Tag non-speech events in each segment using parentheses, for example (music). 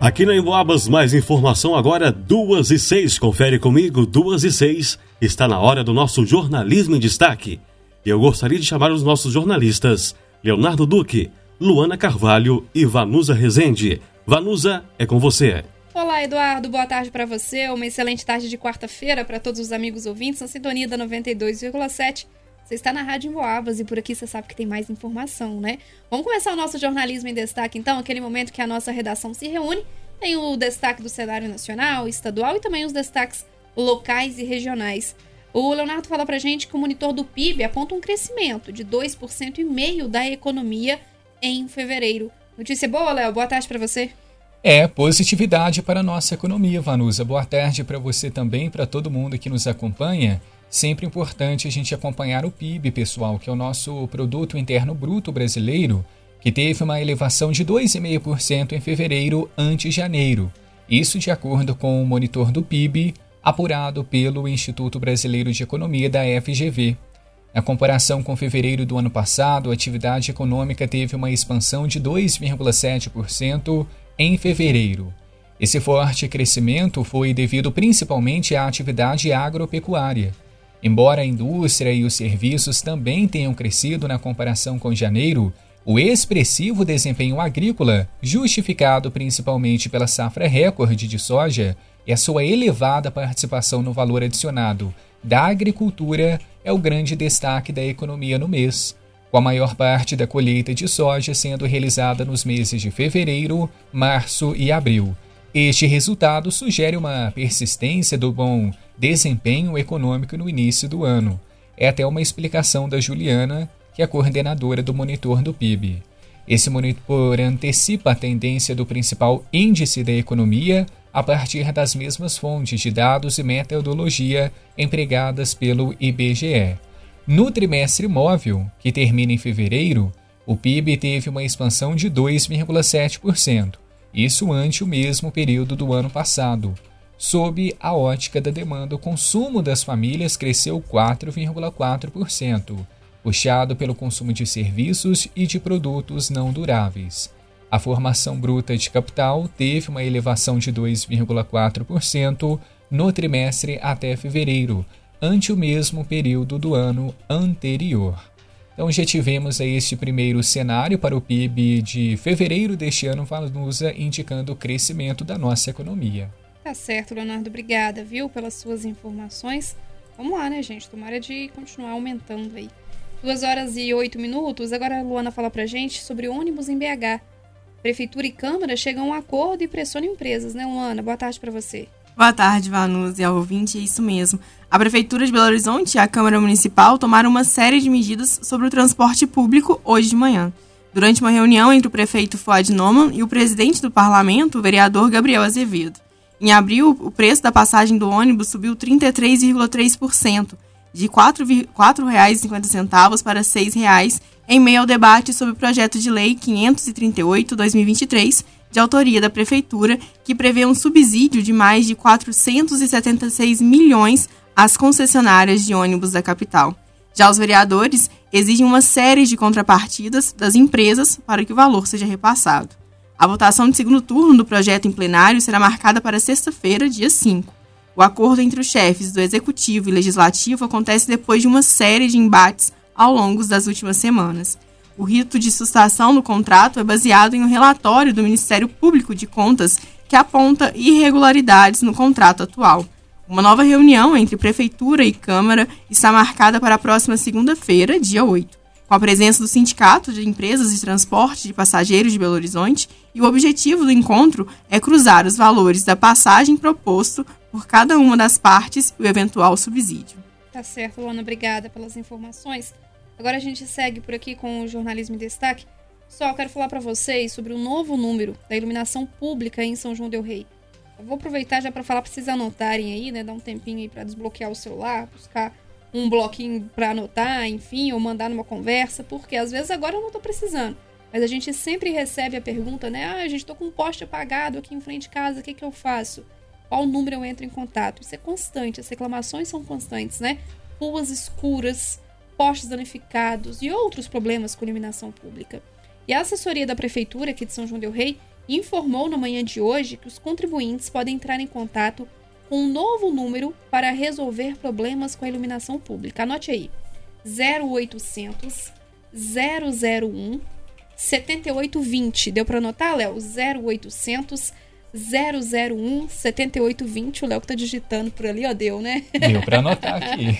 Aqui na Emboabas, mais informação agora, duas e seis. Confere comigo, duas e seis. Está na hora do nosso jornalismo em destaque. E eu gostaria de chamar os nossos jornalistas, Leonardo Duque, Luana Carvalho e Vanusa Rezende. Vanusa, é com você. Olá, Eduardo. Boa tarde para você. Uma excelente tarde de quarta-feira para todos os amigos ouvintes na sintonia da 92,7 você está na Rádio Emboabas e por aqui você sabe que tem mais informação, né? Vamos começar o nosso jornalismo em destaque, então, aquele momento que a nossa redação se reúne. Tem o destaque do cenário nacional, estadual e também os destaques locais e regionais. O Leonardo fala pra gente que o monitor do PIB aponta um crescimento de 2% e meio da economia em fevereiro. Notícia boa, Léo? Boa tarde para você. É positividade para a nossa economia, Vanusa. Boa tarde para você também, para todo mundo que nos acompanha. Sempre importante a gente acompanhar o PIB, pessoal, que é o nosso produto interno bruto brasileiro, que teve uma elevação de 2,5% em fevereiro ante janeiro. Isso de acordo com o monitor do PIB, apurado pelo Instituto Brasileiro de Economia da FGV. Na comparação com fevereiro do ano passado, a atividade econômica teve uma expansão de 2,7% em fevereiro. Esse forte crescimento foi devido principalmente à atividade agropecuária. Embora a indústria e os serviços também tenham crescido na comparação com janeiro, o expressivo desempenho agrícola, justificado principalmente pela safra recorde de soja e a sua elevada participação no valor adicionado da agricultura, é o grande destaque da economia no mês, com a maior parte da colheita de soja sendo realizada nos meses de fevereiro, março e abril. Este resultado sugere uma persistência do bom desempenho econômico no início do ano. É até uma explicação da Juliana, que é coordenadora do monitor do PIB. Esse monitor antecipa a tendência do principal índice da economia a partir das mesmas fontes de dados e metodologia empregadas pelo IBGE. No trimestre móvel, que termina em fevereiro, o PIB teve uma expansão de 2,7%, isso ante o mesmo período do ano passado, Sob a ótica da demanda, o consumo das famílias cresceu 4,4%, puxado pelo consumo de serviços e de produtos não duráveis. A formação bruta de capital teve uma elevação de 2,4% no trimestre até fevereiro, ante o mesmo período do ano anterior. Então já tivemos aí este primeiro cenário para o PIB de fevereiro deste ano, Vanusa, indicando o crescimento da nossa economia. Tá certo, Leonardo. Obrigada, viu, pelas suas informações. Vamos lá, né, gente? Tomara de continuar aumentando aí. Duas horas e oito minutos. Agora a Luana fala pra gente sobre ônibus em BH. Prefeitura e Câmara chegam a um acordo e pressionam empresas, né, Luana? Boa tarde para você. Boa tarde, Vanus e ao ouvinte, é isso mesmo. A Prefeitura de Belo Horizonte e a Câmara Municipal tomaram uma série de medidas sobre o transporte público hoje de manhã. Durante uma reunião entre o prefeito Fuad Noman e o presidente do parlamento, o vereador Gabriel Azevedo. Em abril, o preço da passagem do ônibus subiu 33,3%, de R$ 4,50 para R$ 6,00, em meio ao debate sobre o projeto de lei 538-2023, de autoria da Prefeitura, que prevê um subsídio de mais de 476 milhões às concessionárias de ônibus da capital. Já os vereadores exigem uma série de contrapartidas das empresas para que o valor seja repassado. A votação de segundo turno do projeto em plenário será marcada para sexta-feira, dia 5. O acordo entre os chefes do Executivo e Legislativo acontece depois de uma série de embates ao longo das últimas semanas. O rito de sustação do contrato é baseado em um relatório do Ministério Público de Contas que aponta irregularidades no contrato atual. Uma nova reunião entre Prefeitura e Câmara está marcada para a próxima segunda-feira, dia 8 com a presença do Sindicato de Empresas de Transporte de Passageiros de Belo Horizonte, e o objetivo do encontro é cruzar os valores da passagem proposto por cada uma das partes e o eventual subsídio. Tá certo, Luana, obrigada pelas informações. Agora a gente segue por aqui com o jornalismo em destaque. Só quero falar para vocês sobre o novo número da iluminação pública em São João del Rei. Eu vou aproveitar já para falar para vocês anotarem aí, né, dar um tempinho aí para desbloquear o celular, buscar um bloquinho para anotar, enfim, ou mandar numa conversa, porque às vezes agora eu não tô precisando. Mas a gente sempre recebe a pergunta, né? Ah, a gente tô com um poste apagado aqui em frente de casa, o que, que eu faço? Qual número eu entro em contato? Isso é constante, as reclamações são constantes, né? Ruas escuras, postes danificados e outros problemas com iluminação pública. E a assessoria da prefeitura aqui de São João del Rei informou na manhã de hoje que os contribuintes podem entrar em contato com um novo número para resolver problemas com a iluminação pública. Anote aí: 0800 001 7820. Deu para anotar, Léo? 0800 001 7820. O Léo que tá digitando por ali, ó, deu, né? Deu para anotar (laughs) aqui.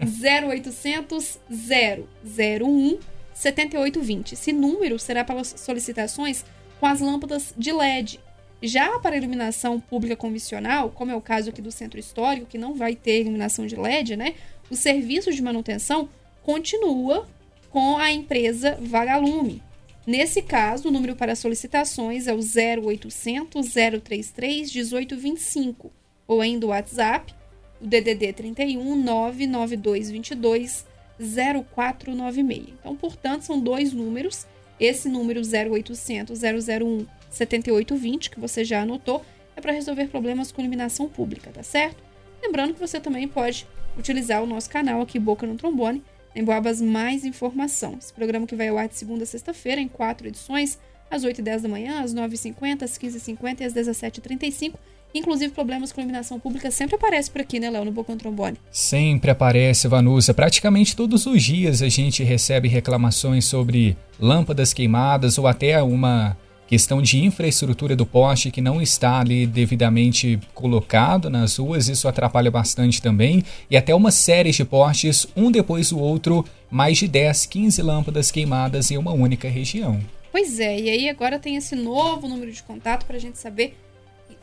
0800 001 7820. Esse número será para solicitações com as lâmpadas de LED. Já para iluminação pública convencional, como é o caso aqui do centro histórico, que não vai ter iluminação de LED, né? O serviço de manutenção continua com a empresa Vagalume. Nesse caso, o número para solicitações é o 0800 033 1825 ou ainda o WhatsApp, o DDD 31 99222 0496. Então, portanto, são dois números. Esse número 0800 001 7820, que você já anotou, é para resolver problemas com iluminação pública, tá certo? Lembrando que você também pode utilizar o nosso canal aqui, Boca no Trombone, em Boabas Mais Informação. Esse programa que vai ao ar de segunda a sexta-feira, em quatro edições, às 8 e 10 da manhã, às 9h50, às 15h50 e às 17h35. Inclusive, problemas com iluminação pública sempre aparece por aqui, né, Léo, no Bocão Trombone? Sempre aparece, Vanusa. Praticamente todos os dias a gente recebe reclamações sobre lâmpadas queimadas ou até uma questão de infraestrutura do poste que não está ali devidamente colocado nas ruas, isso atrapalha bastante também, e até uma série de postes, um depois do outro, mais de 10, 15 lâmpadas queimadas em uma única região. Pois é, e aí agora tem esse novo número de contato para a gente saber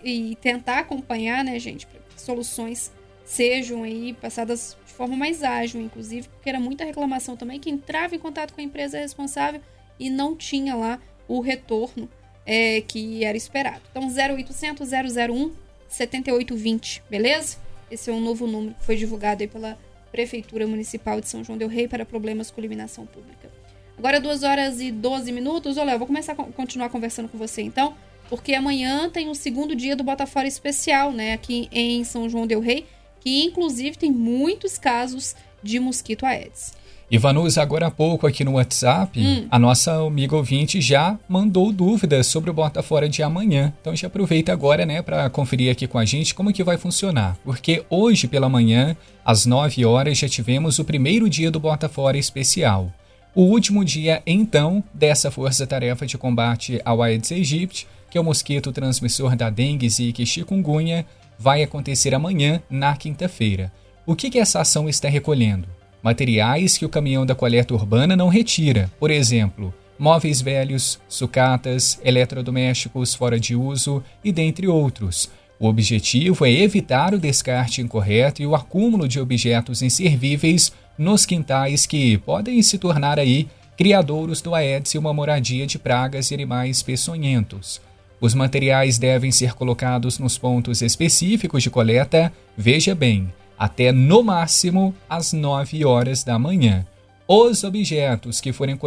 e, tentar acompanhar, né, gente, para que soluções sejam aí passadas de forma mais ágil, inclusive, porque era muita reclamação também que entrava em contato com a empresa responsável e não tinha lá o retorno é, que era esperado. Então, 0800 001 7820, beleza? Esse é um novo número que foi divulgado aí pela Prefeitura Municipal de São João del Rei para problemas com iluminação pública. Agora, 2 horas e 12 minutos. Olha, eu vou começar a continuar conversando com você então, porque amanhã tem o segundo dia do Botafora Especial, né, aqui em São João del Rei, que inclusive tem muitos casos de mosquito Aedes. Ivanus, agora há pouco aqui no WhatsApp, hum. a nossa amiga ouvinte já mandou dúvidas sobre o Bota Fora de amanhã. Então já aproveita agora, né, para conferir aqui com a gente como que vai funcionar. Porque hoje pela manhã, às 9 horas, já tivemos o primeiro dia do Bota Fora especial. O último dia, então, dessa força-tarefa de combate ao Aedes aegypti, que é o mosquito transmissor da dengue, zika e chikungunya, vai acontecer amanhã, na quinta-feira. O que, que essa ação está recolhendo? Materiais que o caminhão da coleta urbana não retira, por exemplo, móveis velhos, sucatas, eletrodomésticos fora de uso e dentre outros. O objetivo é evitar o descarte incorreto e o acúmulo de objetos inservíveis nos quintais que podem se tornar aí criadouros do Aedes e uma moradia de pragas e animais peçonhentos. Os materiais devem ser colocados nos pontos específicos de coleta, veja bem, até no máximo às 9 horas da manhã. Os objetos que forem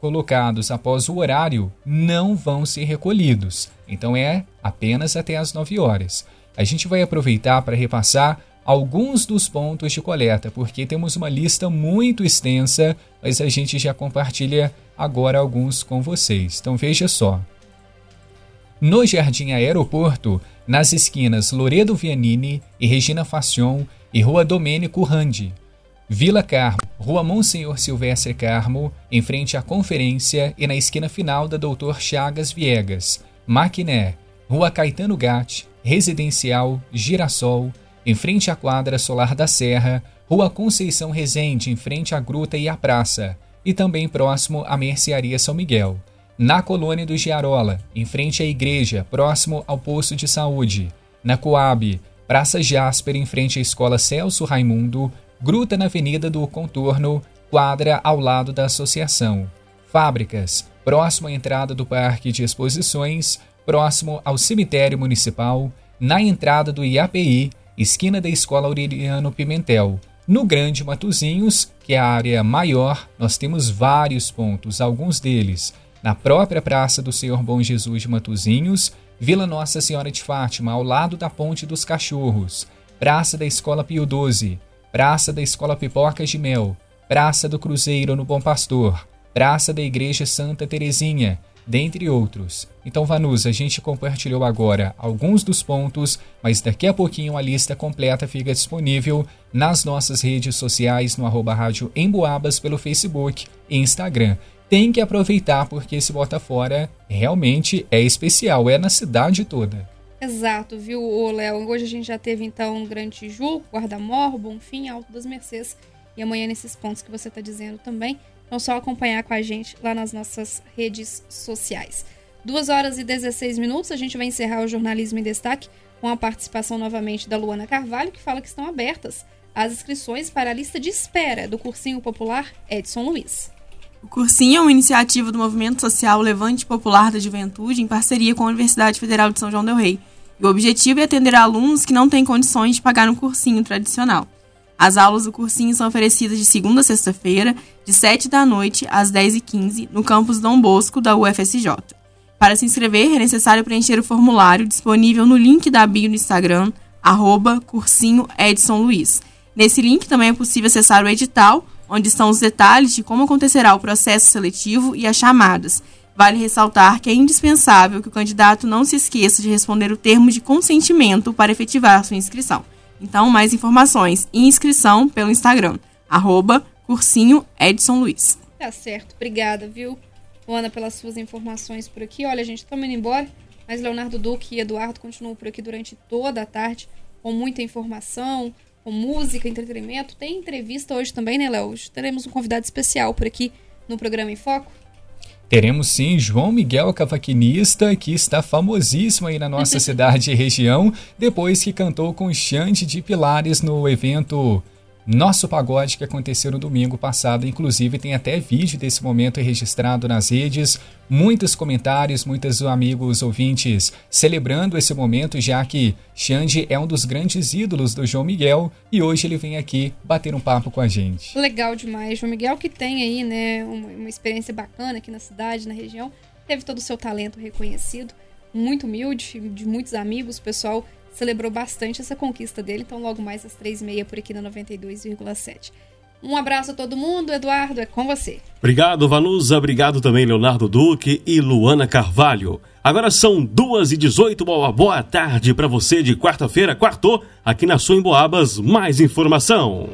colocados após o horário não vão ser recolhidos, então é apenas até às 9 horas. A gente vai aproveitar para repassar alguns dos pontos de coleta, porque temos uma lista muito extensa, mas a gente já compartilha agora alguns com vocês. Então veja só. No Jardim Aeroporto, nas esquinas Loredo Vianini e Regina Facion e Rua Domênico Randi. Vila Carmo, Rua Monsenhor Silvestre Carmo, em frente à conferência e na esquina final da Doutor Chagas Viegas. Maquiné, Rua Caetano Gatti, Residencial Girassol, em frente à quadra solar da Serra, Rua Conceição Resende, em frente à Gruta e à Praça, e também próximo à Mercearia São Miguel. Na Colônia do Giarola, em frente à igreja, próximo ao posto de saúde. Na Coab, Praça Jasper, em frente à Escola Celso Raimundo, Gruta na Avenida do Contorno, quadra ao lado da Associação. Fábricas, próximo à entrada do Parque de Exposições, próximo ao Cemitério Municipal, na entrada do IAPI, esquina da Escola Aureliano Pimentel. No Grande Matozinhos, que é a área maior, nós temos vários pontos, alguns deles na própria Praça do Senhor Bom Jesus de Matozinhos, Vila Nossa Senhora de Fátima, ao lado da Ponte dos Cachorros, Praça da Escola Pio XII, Praça da Escola Pipocas de Mel, Praça do Cruzeiro no Bom Pastor, Praça da Igreja Santa Terezinha, dentre outros. Então, Vanusa, a gente compartilhou agora alguns dos pontos, mas daqui a pouquinho a lista completa fica disponível nas nossas redes sociais, no arroba rádio Emboabas, pelo Facebook e Instagram. Tem que aproveitar porque esse Bota Fora realmente é especial, é na cidade toda. Exato, viu, Léo? Hoje a gente já teve então Grande Tijuco, Guarda-Mor, Bonfim, Alto das Mercês e amanhã nesses pontos que você está dizendo também. Então, só acompanhar com a gente lá nas nossas redes sociais. 2 horas e 16 minutos, a gente vai encerrar o Jornalismo em Destaque com a participação novamente da Luana Carvalho, que fala que estão abertas as inscrições para a lista de espera do Cursinho Popular Edson Luiz. O cursinho é uma iniciativa do Movimento Social Levante Popular da Juventude em parceria com a Universidade Federal de São João del Rei. O objetivo é atender alunos que não têm condições de pagar no cursinho tradicional. As aulas do cursinho são oferecidas de segunda a sexta-feira, de 7 da noite às 10h15, no campus Dom Bosco da UFSJ. Para se inscrever, é necessário preencher o formulário disponível no link da bio no Instagram, arroba cursinho Edson Luiz. Nesse link também é possível acessar o edital, onde estão os detalhes de como acontecerá o processo seletivo e as chamadas. Vale ressaltar que é indispensável que o candidato não se esqueça de responder o termo de consentimento para efetivar sua inscrição. Então, mais informações e inscrição pelo Instagram, arroba cursinho Edson Luiz. Tá certo, obrigada, viu, Luana, pelas suas informações por aqui. Olha, a gente tá indo embora, mas Leonardo Duque e Eduardo continuam por aqui durante toda a tarde, com muita informação, com música, entretenimento. Tem entrevista hoje também, né, Léo? Hoje teremos um convidado especial por aqui no programa em Foco. Teremos sim João Miguel Cavaquinista, que está famosíssimo aí na nossa (laughs) cidade e região, depois que cantou com Xande de Pilares no evento nosso pagode que aconteceu no domingo passado. Inclusive, tem até vídeo desse momento registrado nas redes. Muitos comentários, muitos amigos ouvintes celebrando esse momento, já que Xande é um dos grandes ídolos do João Miguel e hoje ele vem aqui bater um papo com a gente. Legal demais. João Miguel, que tem aí, né, uma, uma experiência bacana aqui na cidade, na região, teve todo o seu talento reconhecido, muito humilde, de muitos amigos, pessoal celebrou bastante essa conquista dele. Então, logo mais às três e meia por aqui na 92,7. Um abraço a todo mundo. Eduardo, é com você. Obrigado, Vanusa. Obrigado também, Leonardo Duque e Luana Carvalho. Agora são duas e dezoito. Boa, boa tarde para você de quarta-feira, quartou, aqui na sua Emboabas. Mais informação.